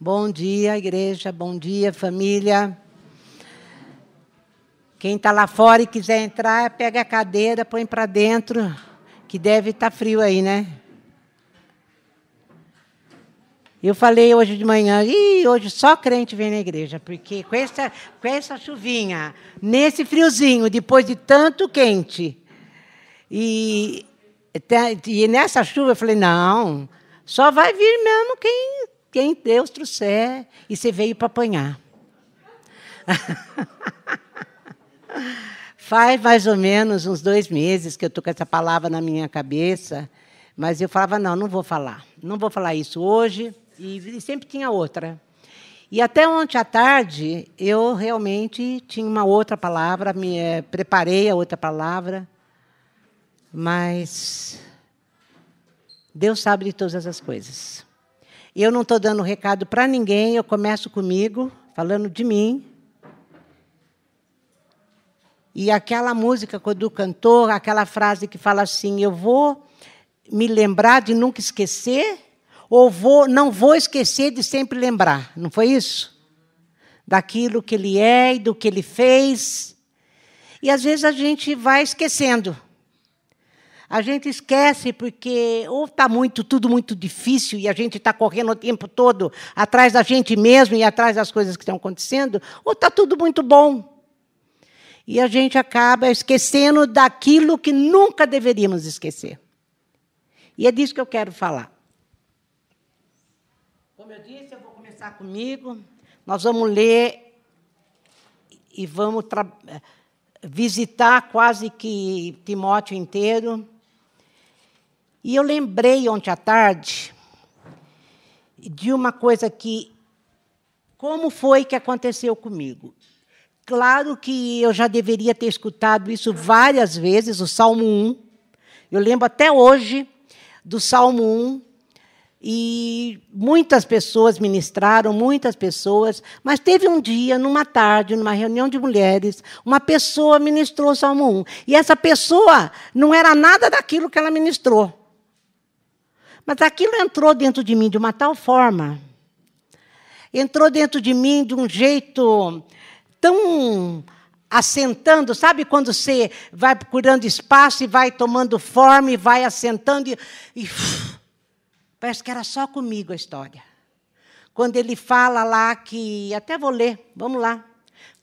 Bom dia, igreja. Bom dia, família. Quem está lá fora e quiser entrar, pega a cadeira, põe para dentro, que deve estar tá frio aí, né? Eu falei hoje de manhã, e hoje só crente vem na igreja, porque com essa, com essa chuvinha, nesse friozinho, depois de tanto quente, e, e nessa chuva eu falei, não, só vai vir mesmo quem, quem Deus trouxer, e você veio para apanhar. Faz mais ou menos uns dois meses que eu estou com essa palavra na minha cabeça, mas eu falava, não, não vou falar. Não vou falar isso hoje, e, sempre tinha outra. E até ontem à tarde, eu realmente tinha uma outra palavra, me é, preparei a outra palavra, mas Deus sabe de todas as coisas. Eu não estou dando recado para ninguém, eu começo comigo, falando de mim, e aquela música do cantor, aquela frase que fala assim: Eu vou me lembrar de nunca esquecer, ou vou, não vou esquecer de sempre lembrar. Não foi isso? Daquilo que ele é e do que ele fez. E às vezes a gente vai esquecendo. A gente esquece porque ou está muito, tudo muito difícil e a gente está correndo o tempo todo atrás da gente mesmo e atrás das coisas que estão acontecendo, ou está tudo muito bom. E a gente acaba esquecendo daquilo que nunca deveríamos esquecer. E é disso que eu quero falar. Como eu disse, eu vou começar comigo. Nós vamos ler e vamos visitar quase que Timóteo inteiro. E eu lembrei ontem à tarde de uma coisa que. Como foi que aconteceu comigo? Claro que eu já deveria ter escutado isso várias vezes, o Salmo 1. Eu lembro até hoje do Salmo 1. E muitas pessoas ministraram, muitas pessoas, mas teve um dia, numa tarde, numa reunião de mulheres, uma pessoa ministrou o Salmo 1. E essa pessoa não era nada daquilo que ela ministrou. Mas aquilo entrou dentro de mim de uma tal forma, entrou dentro de mim de um jeito tão assentando, sabe quando você vai procurando espaço e vai tomando forma e vai assentando e, e uf, parece que era só comigo a história. Quando ele fala lá que até vou ler, vamos lá.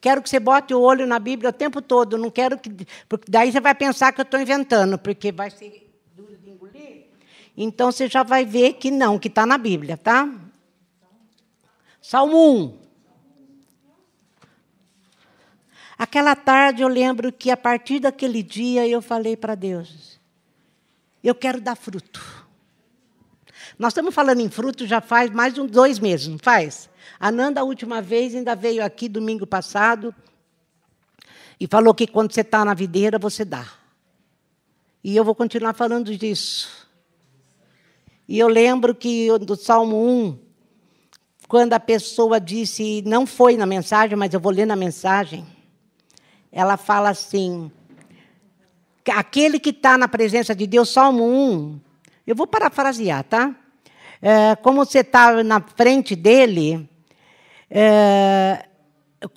Quero que você bote o olho na Bíblia o tempo todo, não quero que porque daí você vai pensar que eu estou inventando, porque vai ser duro de engolir. Então você já vai ver que não, que está na Bíblia, tá? Salmo 1. Aquela tarde eu lembro que a partir daquele dia eu falei para Deus: eu quero dar fruto. Nós estamos falando em fruto já faz mais de dois meses, não faz? A Nanda, a última vez, ainda veio aqui domingo passado e falou que quando você está na videira, você dá. E eu vou continuar falando disso. E eu lembro que do Salmo 1, quando a pessoa disse, não foi na mensagem, mas eu vou ler na mensagem ela fala assim: aquele que está na presença de Deus, Salmo 1, eu vou parafrasear, tá? É, como você está na frente dele, é,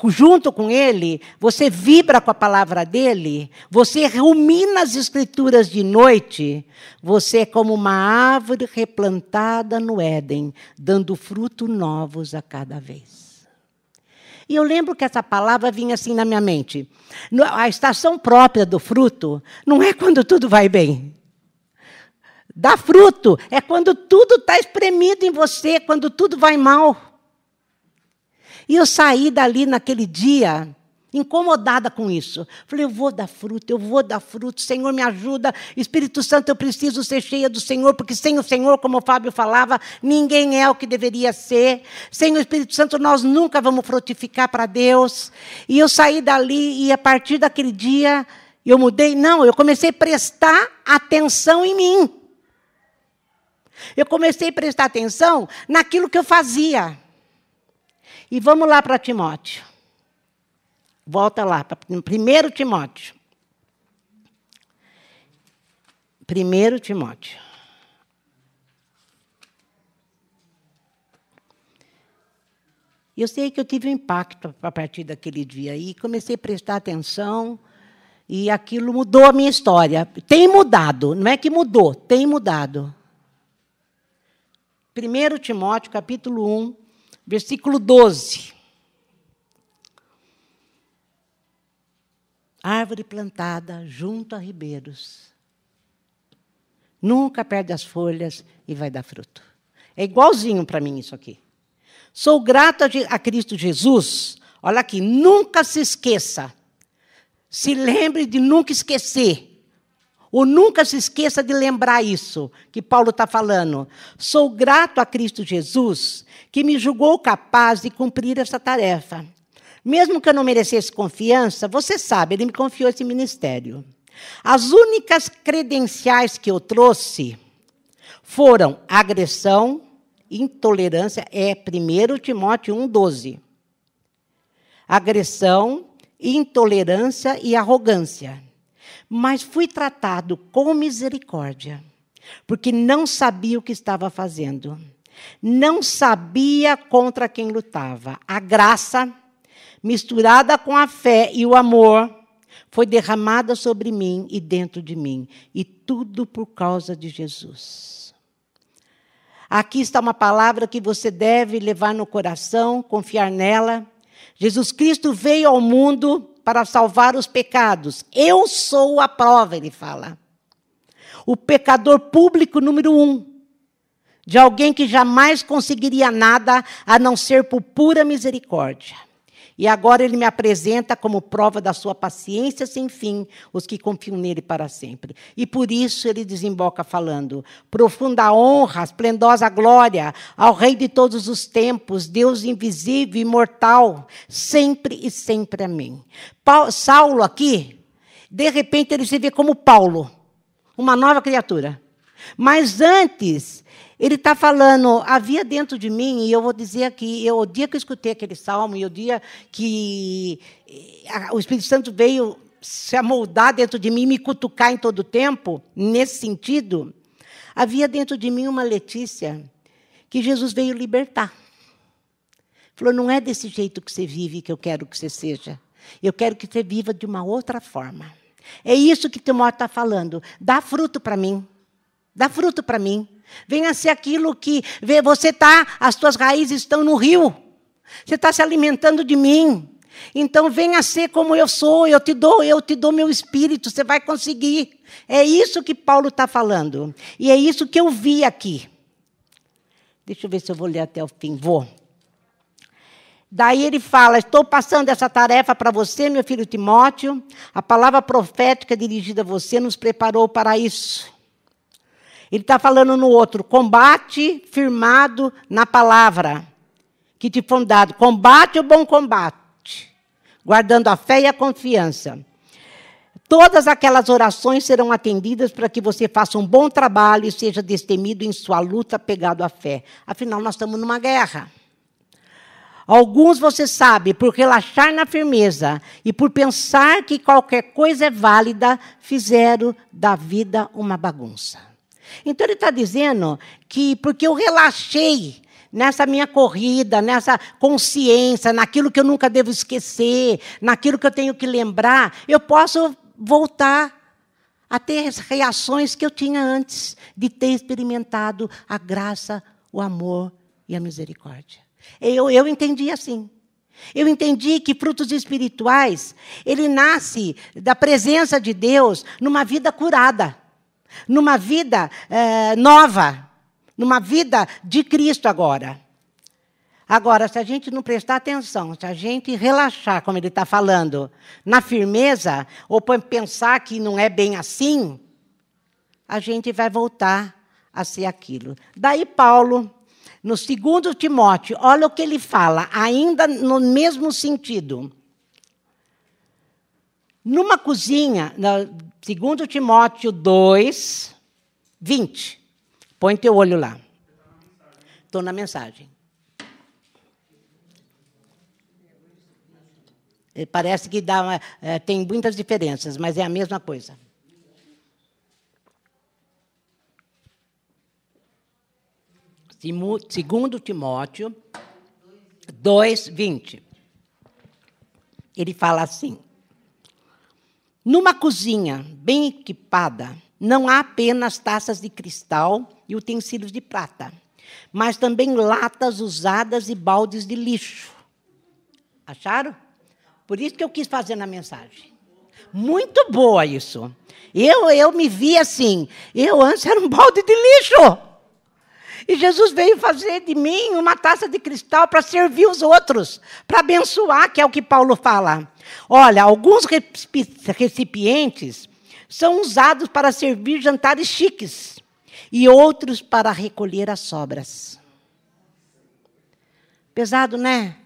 junto com ele, você vibra com a palavra dele, você rumina as escrituras de noite, você é como uma árvore replantada no Éden, dando fruto novos a cada vez. E eu lembro que essa palavra vinha assim na minha mente. A estação própria do fruto não é quando tudo vai bem. Dar fruto é quando tudo está espremido em você, quando tudo vai mal. E eu saí dali naquele dia incomodada com isso. Falei, eu vou dar fruto, eu vou dar fruto, Senhor me ajuda, Espírito Santo, eu preciso ser cheia do Senhor, porque sem o Senhor, como o Fábio falava, ninguém é o que deveria ser. Sem o Espírito Santo, nós nunca vamos frutificar para Deus. E eu saí dali e a partir daquele dia eu mudei, não, eu comecei a prestar atenção em mim. Eu comecei a prestar atenção naquilo que eu fazia. E vamos lá para Timóteo. Volta lá, para 1 Timóteo. 1 Timóteo. Eu sei que eu tive um impacto a partir daquele dia e comecei a prestar atenção e aquilo mudou a minha história. Tem mudado, não é que mudou, tem mudado. 1 Timóteo, capítulo 1, versículo 12. Árvore plantada junto a ribeiros. Nunca perde as folhas e vai dar fruto. É igualzinho para mim isso aqui. Sou grato a Cristo Jesus. Olha aqui, nunca se esqueça. Se lembre de nunca esquecer. Ou nunca se esqueça de lembrar isso que Paulo está falando. Sou grato a Cristo Jesus, que me julgou capaz de cumprir essa tarefa. Mesmo que eu não merecesse confiança, você sabe, ele me confiou esse ministério. As únicas credenciais que eu trouxe foram agressão, intolerância, é 1 Timóteo 1,12. Agressão, intolerância e arrogância. Mas fui tratado com misericórdia, porque não sabia o que estava fazendo. Não sabia contra quem lutava. A graça, misturada com a fé e o amor, foi derramada sobre mim e dentro de mim. E tudo por causa de Jesus. Aqui está uma palavra que você deve levar no coração, confiar nela. Jesus Cristo veio ao mundo para salvar os pecados. Eu sou a prova, ele fala. O pecador público número um. De alguém que jamais conseguiria nada a não ser por pura misericórdia. E agora ele me apresenta como prova da sua paciência sem fim os que confiam nele para sempre. E por isso ele desemboca falando: profunda honra, esplendosa glória ao Rei de todos os tempos, Deus invisível, imortal, sempre e sempre. Amém. Paulo, Saulo aqui, de repente ele se vê como Paulo, uma nova criatura. Mas antes, ele está falando, havia dentro de mim, e eu vou dizer aqui, eu, o dia que eu escutei aquele salmo, e o dia que eh, o Espírito Santo veio se amoldar dentro de mim, me cutucar em todo o tempo, nesse sentido, havia dentro de mim uma Letícia que Jesus veio libertar. Falou: não é desse jeito que você vive que eu quero que você seja. Eu quero que você viva de uma outra forma. É isso que Timóteo está falando. Dá fruto para mim. Dá fruto para mim. Venha ser aquilo que você está, as suas raízes estão no rio. Você está se alimentando de mim. Então venha ser como eu sou, eu te dou, eu te dou meu espírito, você vai conseguir. É isso que Paulo está falando. E é isso que eu vi aqui. Deixa eu ver se eu vou ler até o fim. Vou. Daí ele fala: Estou passando essa tarefa para você, meu filho Timóteo. A palavra profética dirigida a você nos preparou para isso. Ele está falando no outro, combate firmado na palavra que te foi dado. Combate o bom combate, guardando a fé e a confiança. Todas aquelas orações serão atendidas para que você faça um bom trabalho e seja destemido em sua luta pegado à fé. Afinal, nós estamos numa guerra. Alguns, você sabe, por relaxar na firmeza e por pensar que qualquer coisa é válida, fizeram da vida uma bagunça. Então ele está dizendo que porque eu relaxei nessa minha corrida, nessa consciência, naquilo que eu nunca devo esquecer, naquilo que eu tenho que lembrar, eu posso voltar a ter as reações que eu tinha antes de ter experimentado a graça, o amor e a misericórdia. Eu, eu entendi assim. Eu entendi que frutos espirituais, ele nasce da presença de Deus numa vida curada numa vida é, nova, numa vida de Cristo agora. Agora, se a gente não prestar atenção, se a gente relaxar, como ele está falando, na firmeza, ou pensar que não é bem assim, a gente vai voltar a ser aquilo. Daí, Paulo, no segundo Timóteo, olha o que ele fala, ainda no mesmo sentido. Numa cozinha, Segundo Timóteo 2, 20. Põe teu olho lá. Estou na mensagem. Parece que dá uma, é, tem muitas diferenças, mas é a mesma coisa. Segundo Timóteo 2, 20. Ele fala assim: Numa cozinha bem equipada, não há apenas taças de cristal e utensílios de prata, mas também latas usadas e baldes de lixo. Acharam? Por isso que eu quis fazer na mensagem. Muito boa isso. Eu, eu me vi assim. Eu antes era um balde de lixo. E Jesus veio fazer de mim uma taça de cristal para servir os outros, para abençoar, que é o que Paulo fala. Olha, alguns recipientes são usados para servir jantares chiques e outros para recolher as sobras. Pesado, né?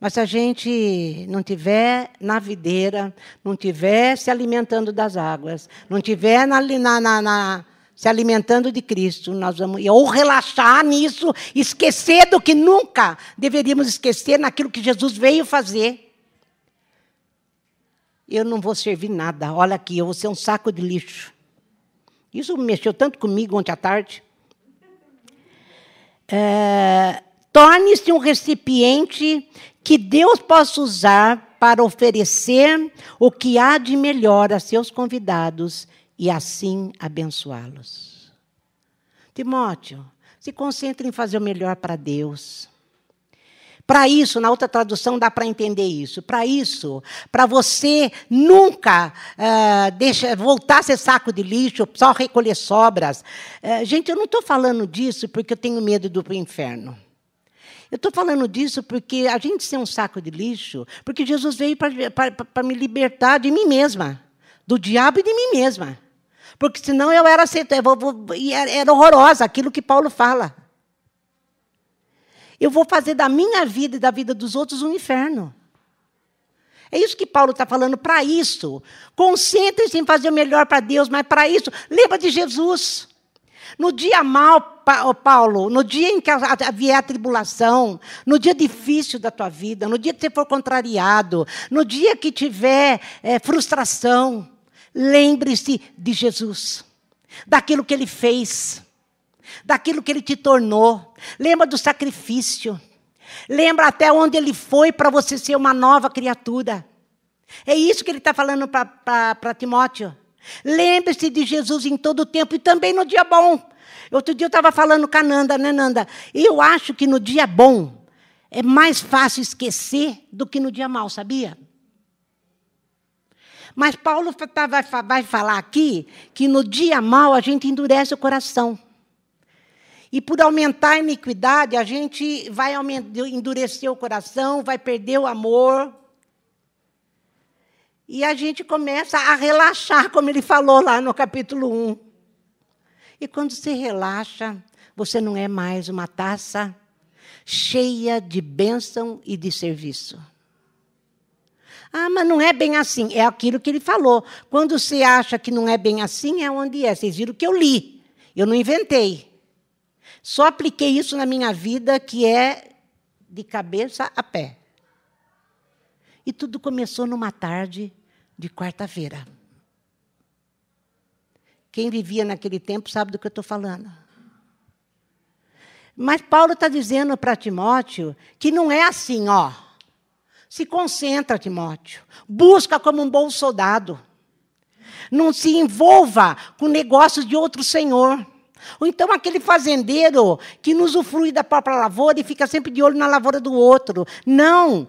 Mas se a gente não tiver na videira, não tiver se alimentando das águas, não tiver na, na, na, se alimentando de Cristo, nós vamos ou relaxar nisso, esquecer do que nunca deveríamos esquecer naquilo que Jesus veio fazer. Eu não vou servir nada. Olha aqui, eu vou ser um saco de lixo. Isso mexeu tanto comigo ontem à tarde. É, Torne-se um recipiente que Deus possa usar para oferecer o que há de melhor a seus convidados e assim abençoá-los. Timóteo, se concentre em fazer o melhor para Deus. Para isso, na outra tradução dá para entender isso. Para isso, para você nunca uh, deixa, voltar a ser saco de lixo, só recolher sobras. Uh, gente, eu não estou falando disso porque eu tenho medo do inferno. Eu estou falando disso porque a gente ser um saco de lixo, porque Jesus veio para me libertar de mim mesma, do diabo e de mim mesma. Porque senão eu era, era horrorosa, aquilo que Paulo fala. Eu vou fazer da minha vida e da vida dos outros um inferno. É isso que Paulo está falando. Para isso, concentre-se em fazer o melhor para Deus, mas para isso, lembra de Jesus. No dia mal, Paulo, no dia em que vier a tribulação, no dia difícil da tua vida, no dia que você for contrariado, no dia que tiver é, frustração, lembre-se de Jesus, daquilo que ele fez, daquilo que ele te tornou. Lembra do sacrifício. Lembra até onde ele foi para você ser uma nova criatura. É isso que ele está falando para Timóteo. Lembre-se de Jesus em todo o tempo e também no dia bom. Outro dia eu estava falando com a Nanda, né, Nanda? Eu acho que no dia bom é mais fácil esquecer do que no dia mal, sabia? Mas Paulo vai falar aqui que no dia mal a gente endurece o coração. E por aumentar a iniquidade, a gente vai endurecer o coração, vai perder o amor, e a gente começa a relaxar, como ele falou lá no capítulo 1. E quando você relaxa, você não é mais uma taça cheia de bênção e de serviço. Ah, mas não é bem assim. É aquilo que ele falou. Quando você acha que não é bem assim, é onde é. Vocês viram que eu li. Eu não inventei. Só apliquei isso na minha vida, que é de cabeça a pé. E tudo começou numa tarde de quarta-feira. Quem vivia naquele tempo sabe do que eu estou falando. Mas Paulo está dizendo para Timóteo que não é assim, ó. Se concentra, Timóteo. Busca como um bom soldado. Não se envolva com negócios de outro senhor. Ou então aquele fazendeiro que nos usufrui da própria lavoura e fica sempre de olho na lavoura do outro. Não,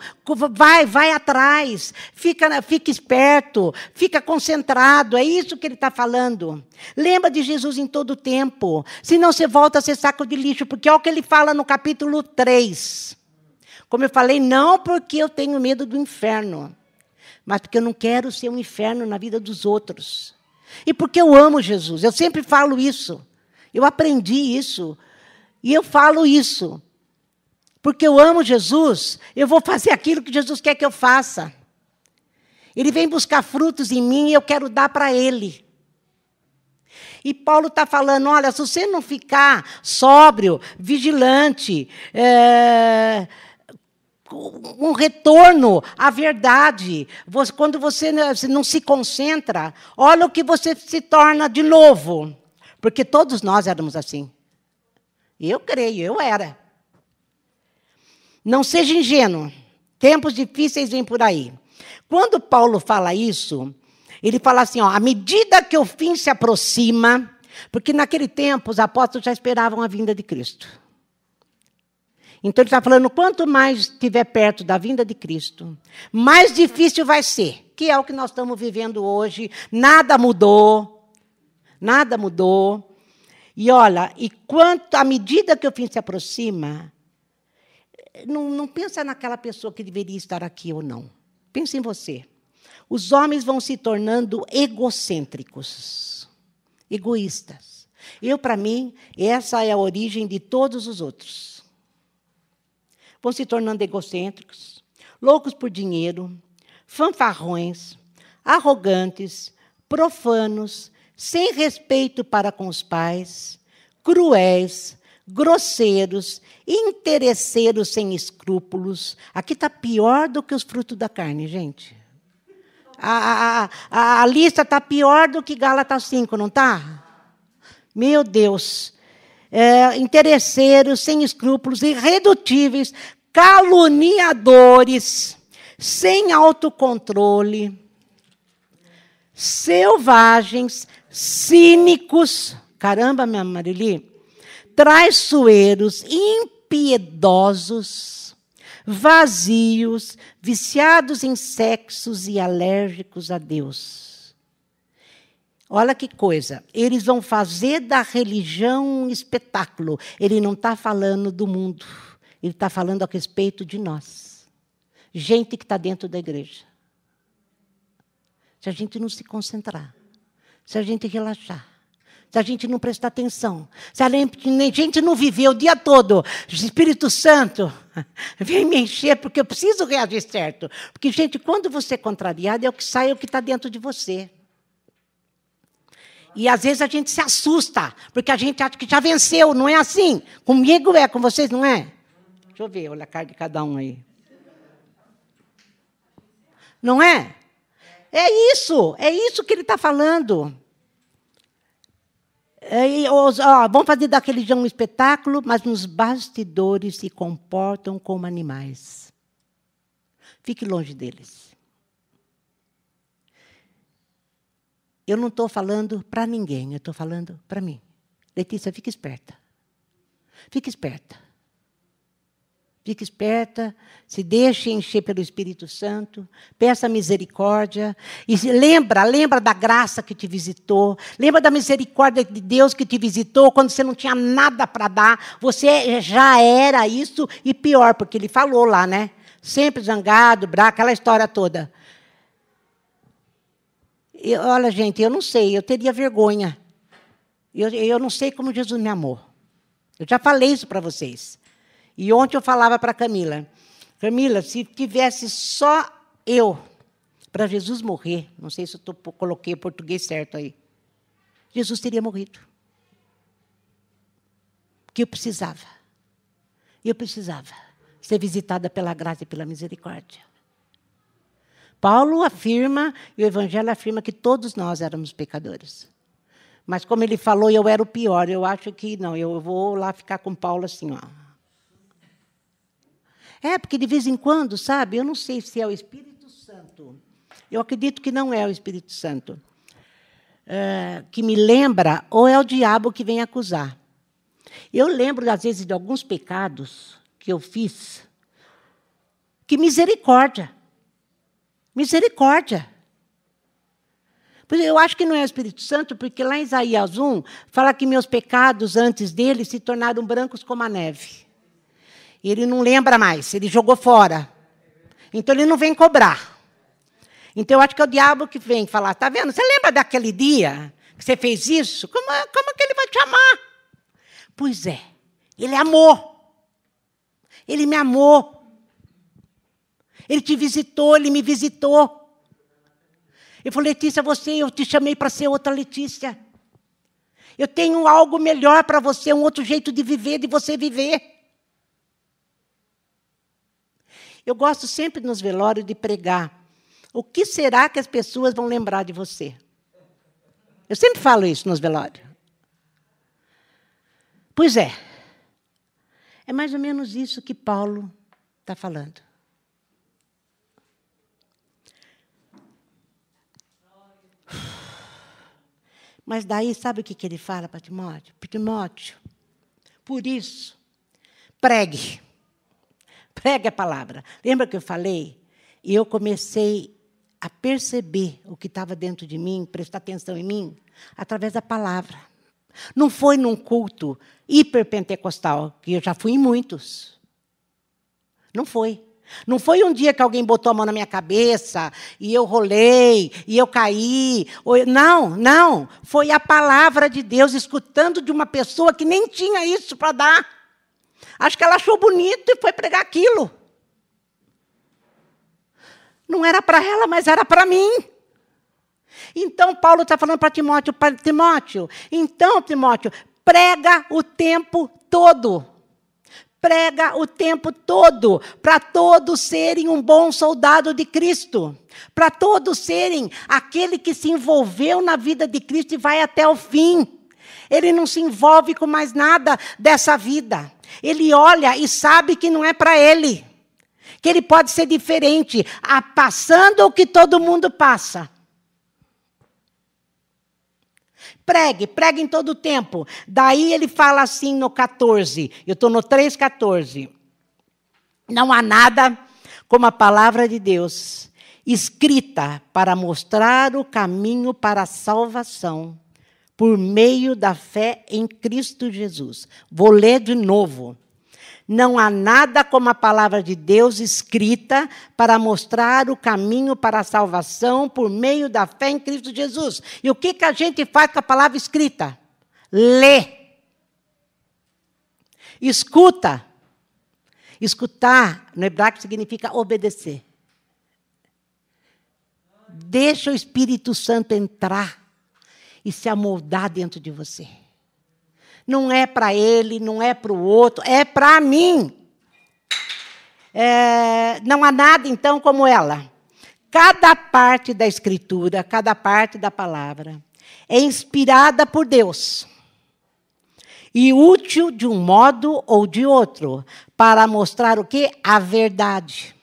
vai, vai atrás, fica, fica esperto, fica concentrado. É isso que ele está falando. Lembra de Jesus em todo o tempo. Senão você volta a ser saco de lixo, porque é o que ele fala no capítulo 3. Como eu falei, não porque eu tenho medo do inferno, mas porque eu não quero ser um inferno na vida dos outros. E porque eu amo Jesus. Eu sempre falo isso. Eu aprendi isso. E eu falo isso. Porque eu amo Jesus, eu vou fazer aquilo que Jesus quer que eu faça. Ele vem buscar frutos em mim e eu quero dar para Ele. E Paulo está falando: olha, se você não ficar sóbrio, vigilante, é, um retorno à verdade, quando você não se concentra, olha o que você se torna de novo. Porque todos nós éramos assim. Eu creio, eu era. Não seja ingênuo. Tempos difíceis vêm por aí. Quando Paulo fala isso, ele fala assim: ó, à medida que o fim se aproxima, porque naquele tempo os apóstolos já esperavam a vinda de Cristo. Então ele está falando: quanto mais estiver perto da vinda de Cristo, mais difícil vai ser, que é o que nós estamos vivendo hoje. Nada mudou, nada mudou. E olha, e quanto à medida que o fim se aproxima, não, não pensa naquela pessoa que deveria estar aqui ou não. Pensa em você. Os homens vão se tornando egocêntricos, egoístas. Eu, para mim, essa é a origem de todos os outros. Vão se tornando egocêntricos, loucos por dinheiro, fanfarrões, arrogantes, profanos, sem respeito para com os pais, cruéis, grosseiros, interesseiros sem escrúpulos. Aqui está pior do que os frutos da carne, gente. A, a, a, lista está pior do que Gálatas 5, não está? Meu Deus. É, interesseiros, sem escrúpulos, irredutíveis, caluniadores, sem autocontrole, selvagens, cínicos. Caramba, minha Marili. Traiçoeiros, impiedosos vazios, viciados em sexos e alérgicos a Deus. Olha que coisa, eles vão fazer da religião um espetáculo. Ele não está falando do mundo, ele está falando a respeito de nós. Gente que está dentro da igreja. Se a gente não se concentrar, se a gente relaxar, se a gente não prestar atenção, se a gente não viver o dia todo, Espírito Santo, vem me encher porque eu preciso reagir certo. Porque, gente, quando você é contrariado, é o que sai, é o que está dentro de você. E às vezes a gente se assusta, porque a gente acha que já venceu, não é assim? Comigo é, com vocês não é? Deixa eu ver, olha a cara de cada um aí. Não é? É isso, é isso que ele está falando. É, os, ó, vão fazer daquele dia um espetáculo, mas nos bastidores se comportam como animais. Fique longe deles. Eu não estou falando para ninguém, eu estou falando para mim. Letícia, fique esperta. Fique esperta. Fique esperta, se deixe encher pelo Espírito Santo, peça misericórdia e lembra, lembra da graça que te visitou, lembra da misericórdia de Deus que te visitou quando você não tinha nada para dar, você já era isso e pior, porque ele falou lá, né? Sempre zangado, bravo, aquela história toda. Eu, olha, gente, eu não sei, eu teria vergonha. Eu, eu não sei como Jesus me amou. Eu já falei isso para vocês. E ontem eu falava para Camila, Camila, se tivesse só eu para Jesus morrer, não sei se eu coloquei o português certo aí, Jesus teria morrido. Porque eu precisava. Eu precisava ser visitada pela graça e pela misericórdia. Paulo afirma, e o Evangelho afirma que todos nós éramos pecadores. Mas como ele falou, eu era o pior. Eu acho que não, eu vou lá ficar com Paulo assim, ó. É, porque de vez em quando, sabe, eu não sei se é o Espírito Santo. Eu acredito que não é o Espírito Santo. É, que me lembra, ou é o diabo que vem acusar. Eu lembro, às vezes, de alguns pecados que eu fiz. Que misericórdia. Misericórdia. Eu acho que não é o Espírito Santo, porque lá em Isaías 1 fala que meus pecados antes dele se tornaram brancos como a neve. Ele não lembra mais, ele jogou fora. Então ele não vem cobrar. Então eu acho que é o diabo que vem falar: tá vendo? Você lembra daquele dia que você fez isso? Como, como que ele vai te amar? Pois é, ele amou. Ele me amou. Ele te visitou, ele me visitou. Eu falei, Letícia, você, eu te chamei para ser outra Letícia. Eu tenho algo melhor para você, um outro jeito de viver, de você viver. Eu gosto sempre nos velórios de pregar. O que será que as pessoas vão lembrar de você? Eu sempre falo isso nos velórios. Pois é. É mais ou menos isso que Paulo está falando. Mas daí, sabe o que, ele fala para Timóteo? Timóteo, por isso, pregue. Pregue a palavra. Lembra que eu falei? E eu comecei a perceber o que estava dentro de mim, prestar atenção em mim, através da palavra. Não foi num culto hiperpentecostal, que eu já fui em muitos. Não foi. Não foi um dia que alguém botou a mão na minha cabeça e eu rolei e eu caí. Não, não. Foi a palavra de Deus escutando de uma pessoa que nem tinha isso para dar. Acho que ela achou bonito e foi pregar aquilo. Não era para ela, mas era para mim. Então, Paulo está falando para Timóteo, para Timóteo, então, Timóteo, prega o tempo todo prega o tempo todo, para todos serem um bom soldado de Cristo, para todos serem aquele que se envolveu na vida de Cristo e vai até o fim. Ele não se envolve com mais nada dessa vida. Ele olha e sabe que não é para ele, que ele pode ser diferente, passando o que todo mundo passa. Pregue, pregue em todo o tempo. Daí ele fala assim no 14, eu estou no 3,14. Não há nada como a palavra de Deus, escrita para mostrar o caminho para a salvação, por meio da fé em Cristo Jesus. Vou ler de novo. Não há nada como a palavra de Deus escrita para mostrar o caminho para a salvação por meio da fé em Cristo Jesus. E o que, que a gente faz com a palavra escrita? Lê. Escuta. Escutar no hebraico significa obedecer. Deixa o Espírito Santo entrar e se amoldar dentro de você. Não é para ele, não é para o outro, é para mim. É, não há nada, então, como ela. Cada parte da Escritura, cada parte da palavra, é inspirada por Deus e útil de um modo ou de outro para mostrar o que? A verdade.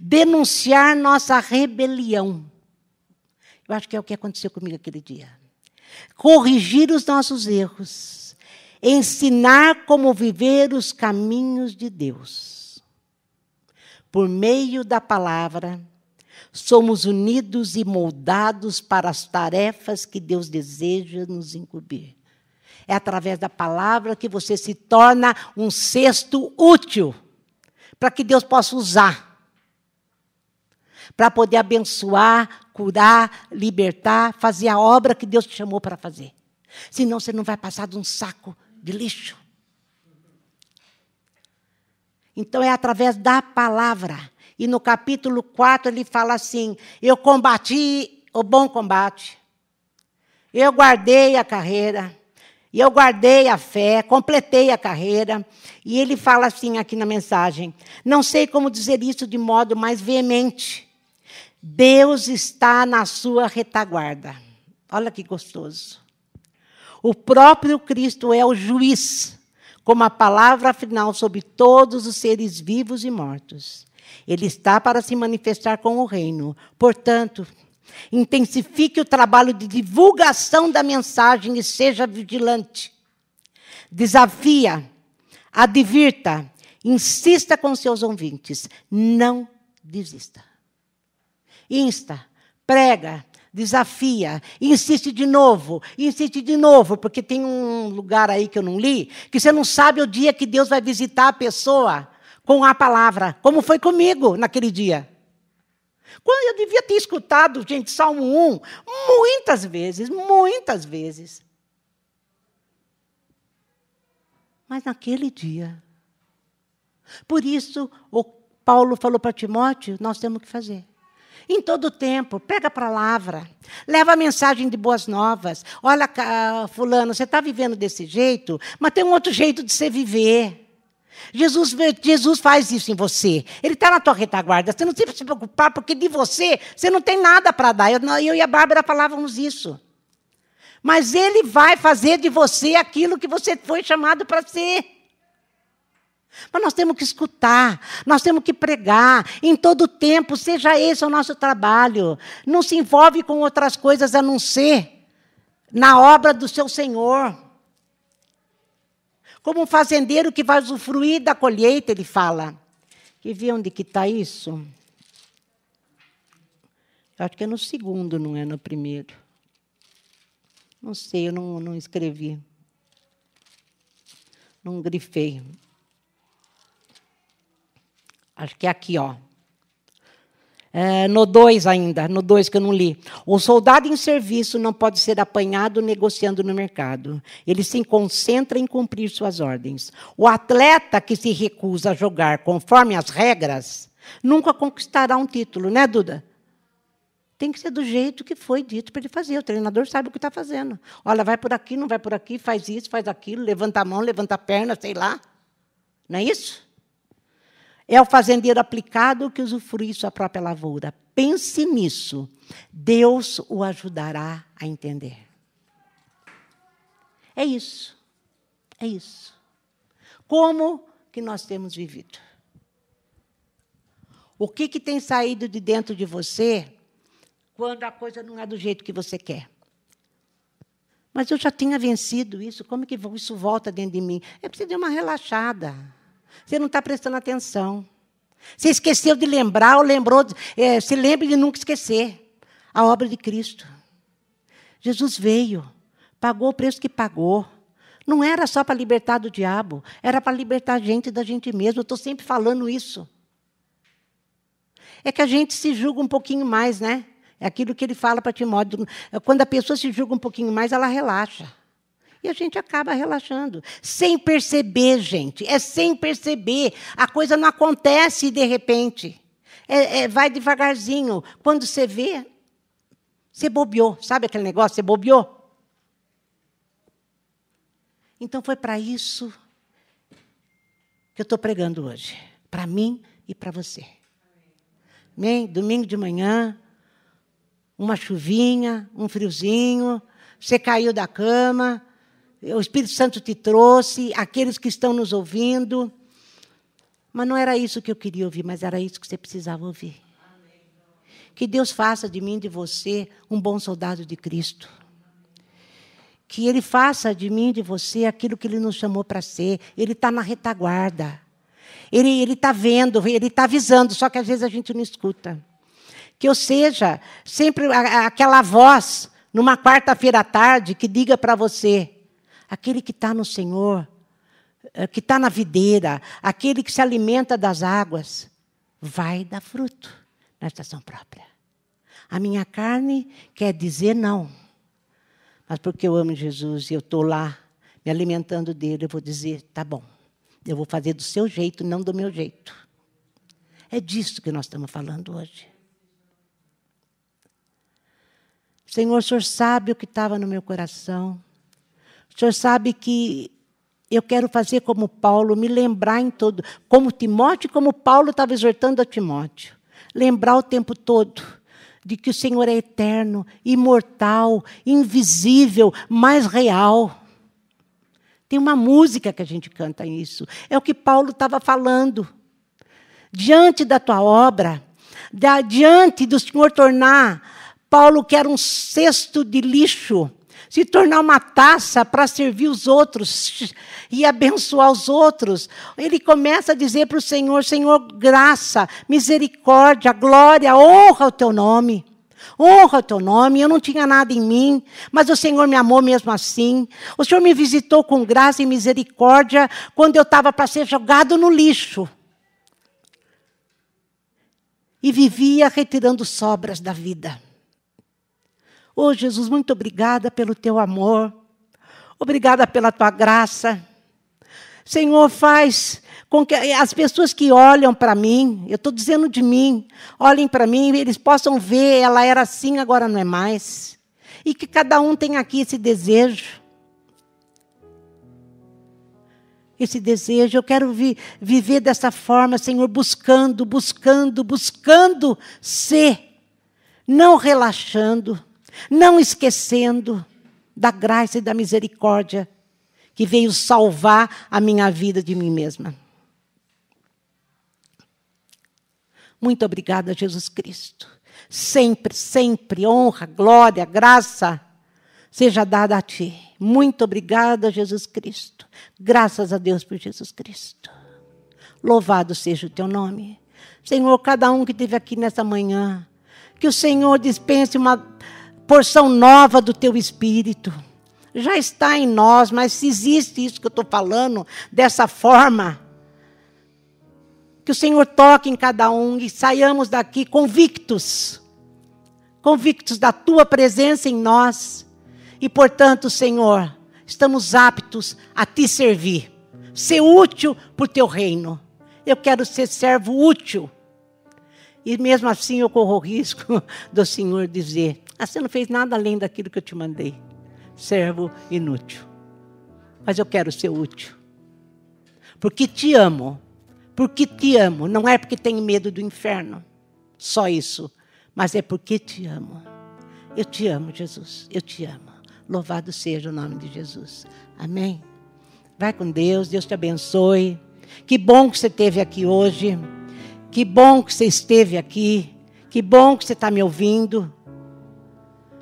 Denunciar nossa rebelião. Eu acho que é o que aconteceu comigo aquele dia corrigir os nossos erros, ensinar como viver os caminhos de Deus. Por meio da palavra, somos unidos e moldados para as tarefas que Deus deseja nos incumbir. É através da palavra que você se torna um cesto útil para que Deus possa usar para poder abençoar, curar, libertar, fazer a obra que Deus te chamou para fazer. Senão você não vai passar de um saco de lixo. Então é através da palavra. E no capítulo 4 ele fala assim: Eu combati o bom combate, eu guardei a carreira, e eu guardei a fé, completei a carreira. E ele fala assim aqui na mensagem: Não sei como dizer isso de modo mais veemente. Deus está na sua retaguarda. Olha que gostoso. O próprio Cristo é o juiz, como a palavra final sobre todos os seres vivos e mortos. Ele está para se manifestar com o reino. Portanto, intensifique o trabalho de divulgação da mensagem e seja vigilante. Desafia, advirta, insista com seus ouvintes. Não desista insta, prega, desafia, insiste de novo, insiste de novo, porque tem um lugar aí que eu não li, que você não sabe o dia que Deus vai visitar a pessoa com a palavra, como foi comigo naquele dia. Quando eu devia ter escutado, gente, Salmo 1, muitas vezes, muitas vezes. Mas naquele dia. Por isso, o Paulo falou para Timóteo: nós temos que fazer. Em todo tempo, pega a palavra, leva a mensagem de boas novas. Olha, fulano, você está vivendo desse jeito, mas tem um outro jeito de você viver. Jesus, Jesus faz isso em você. Ele está na tua retaguarda. Você não tem que se preocupar, porque de você, você não tem nada para dar. Eu, eu e a Bárbara falávamos isso. Mas Ele vai fazer de você aquilo que você foi chamado para ser. Mas nós temos que escutar, nós temos que pregar em todo o tempo, seja esse o nosso trabalho. Não se envolve com outras coisas a não ser na obra do seu Senhor. Como um fazendeiro que vai usufruir da colheita, ele fala. Quer ver onde que está isso? Acho que é no segundo, não é no primeiro. Não sei, eu não, não escrevi. Não grifei. Acho que é aqui, ó. É, no 2 ainda, no 2 que eu não li. O soldado em serviço não pode ser apanhado negociando no mercado. Ele se concentra em cumprir suas ordens. O atleta que se recusa a jogar conforme as regras nunca conquistará um título, né, Duda? Tem que ser do jeito que foi dito para ele fazer. O treinador sabe o que está fazendo. Olha, vai por aqui, não vai por aqui, faz isso, faz aquilo, levanta a mão, levanta a perna, sei lá. Não é isso? É o fazendeiro aplicado que usufrui sua própria lavoura. Pense nisso. Deus o ajudará a entender. É isso. É isso. Como que nós temos vivido? O que, que tem saído de dentro de você quando a coisa não é do jeito que você quer? Mas eu já tinha vencido isso, como que isso volta dentro de mim? É preciso dar uma relaxada. Você não está prestando atenção. Você esqueceu de lembrar ou lembrou, é, se lembre de nunca esquecer a obra de Cristo. Jesus veio, pagou o preço que pagou. Não era só para libertar do diabo, era para libertar a gente da gente mesmo. Eu estou sempre falando isso. É que a gente se julga um pouquinho mais, né? É aquilo que ele fala para Timóteo. Quando a pessoa se julga um pouquinho mais, ela relaxa. E a gente acaba relaxando. Sem perceber, gente. É sem perceber. A coisa não acontece de repente. É, é, vai devagarzinho. Quando você vê, você bobeou. Sabe aquele negócio? Você bobeou. Então foi para isso que eu estou pregando hoje. Para mim e para você. Amém? Domingo de manhã, uma chuvinha, um friozinho, você caiu da cama, o Espírito Santo te trouxe, aqueles que estão nos ouvindo. Mas não era isso que eu queria ouvir, mas era isso que você precisava ouvir. Que Deus faça de mim e de você um bom soldado de Cristo. Que Ele faça de mim e de você aquilo que Ele nos chamou para ser. Ele está na retaguarda. Ele está vendo, Ele está avisando, só que às vezes a gente não escuta. Que eu seja sempre aquela voz, numa quarta-feira à tarde, que diga para você: aquele que está no Senhor, eh, que está na videira, aquele que se alimenta das águas, vai dar fruto na estação própria. A minha carne quer dizer não. Mas porque eu amo Jesus e eu estou lá me alimentando dele, eu vou dizer: tá bom, eu vou fazer do seu jeito, não do meu jeito. É disso que nós estamos falando hoje. Senhor, o Senhor sabe o que estava no meu coração. O senhor sabe que eu quero fazer como Paulo, me lembrar em todo, como Timóteo, como Paulo estava exortando a Timóteo. Lembrar o tempo todo de que o Senhor é eterno, imortal, invisível, mais real. Tem uma música que a gente canta isso. É o que Paulo estava falando. Diante da tua obra, diante do Senhor tornar Paulo que era um cesto de lixo, se tornar uma taça para servir os outros e abençoar os outros. Ele começa a dizer para o Senhor: Senhor, graça, misericórdia, glória, honra o teu nome. Honra o teu nome, eu não tinha nada em mim, mas o Senhor me amou mesmo assim. O Senhor me visitou com graça e misericórdia quando eu estava para ser jogado no lixo. E vivia retirando sobras da vida. Oh, Jesus, muito obrigada pelo teu amor. Obrigada pela tua graça. Senhor, faz com que as pessoas que olham para mim, eu estou dizendo de mim, olhem para mim, eles possam ver, ela era assim, agora não é mais. E que cada um tenha aqui esse desejo. Esse desejo, eu quero vi, viver dessa forma, Senhor, buscando, buscando, buscando ser, não relaxando não esquecendo da graça e da misericórdia que veio salvar a minha vida de mim mesma. Muito obrigada, Jesus Cristo. Sempre, sempre honra, glória, graça seja dada a ti. Muito obrigada, Jesus Cristo. Graças a Deus por Jesus Cristo. Louvado seja o teu nome. Senhor, cada um que esteve aqui nessa manhã, que o Senhor dispense uma porção nova do teu espírito. Já está em nós, mas se existe isso que eu estou falando, dessa forma, que o Senhor toque em cada um e saiamos daqui convictos, convictos da tua presença em nós. E, portanto, Senhor, estamos aptos a te servir, ser útil para o teu reino. Eu quero ser servo útil. E mesmo assim eu corro o risco do Senhor dizer: ah, você não fez nada além daquilo que eu te mandei. Servo inútil. Mas eu quero ser útil. Porque te amo. Porque te amo. Não é porque tenho medo do inferno. Só isso. Mas é porque te amo. Eu te amo, Jesus. Eu te amo. Louvado seja o nome de Jesus. Amém. Vai com Deus. Deus te abençoe. Que bom que você esteve aqui hoje. Que bom que você esteve aqui. Que bom que você está me ouvindo.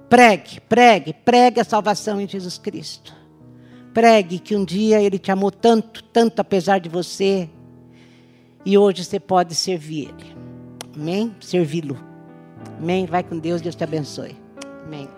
Pregue, pregue, pregue a salvação em Jesus Cristo. Pregue que um dia Ele te amou tanto, tanto apesar de você. E hoje você pode servir Ele. Amém? Servi-lo. Amém? Vai com Deus, Deus te abençoe. Amém.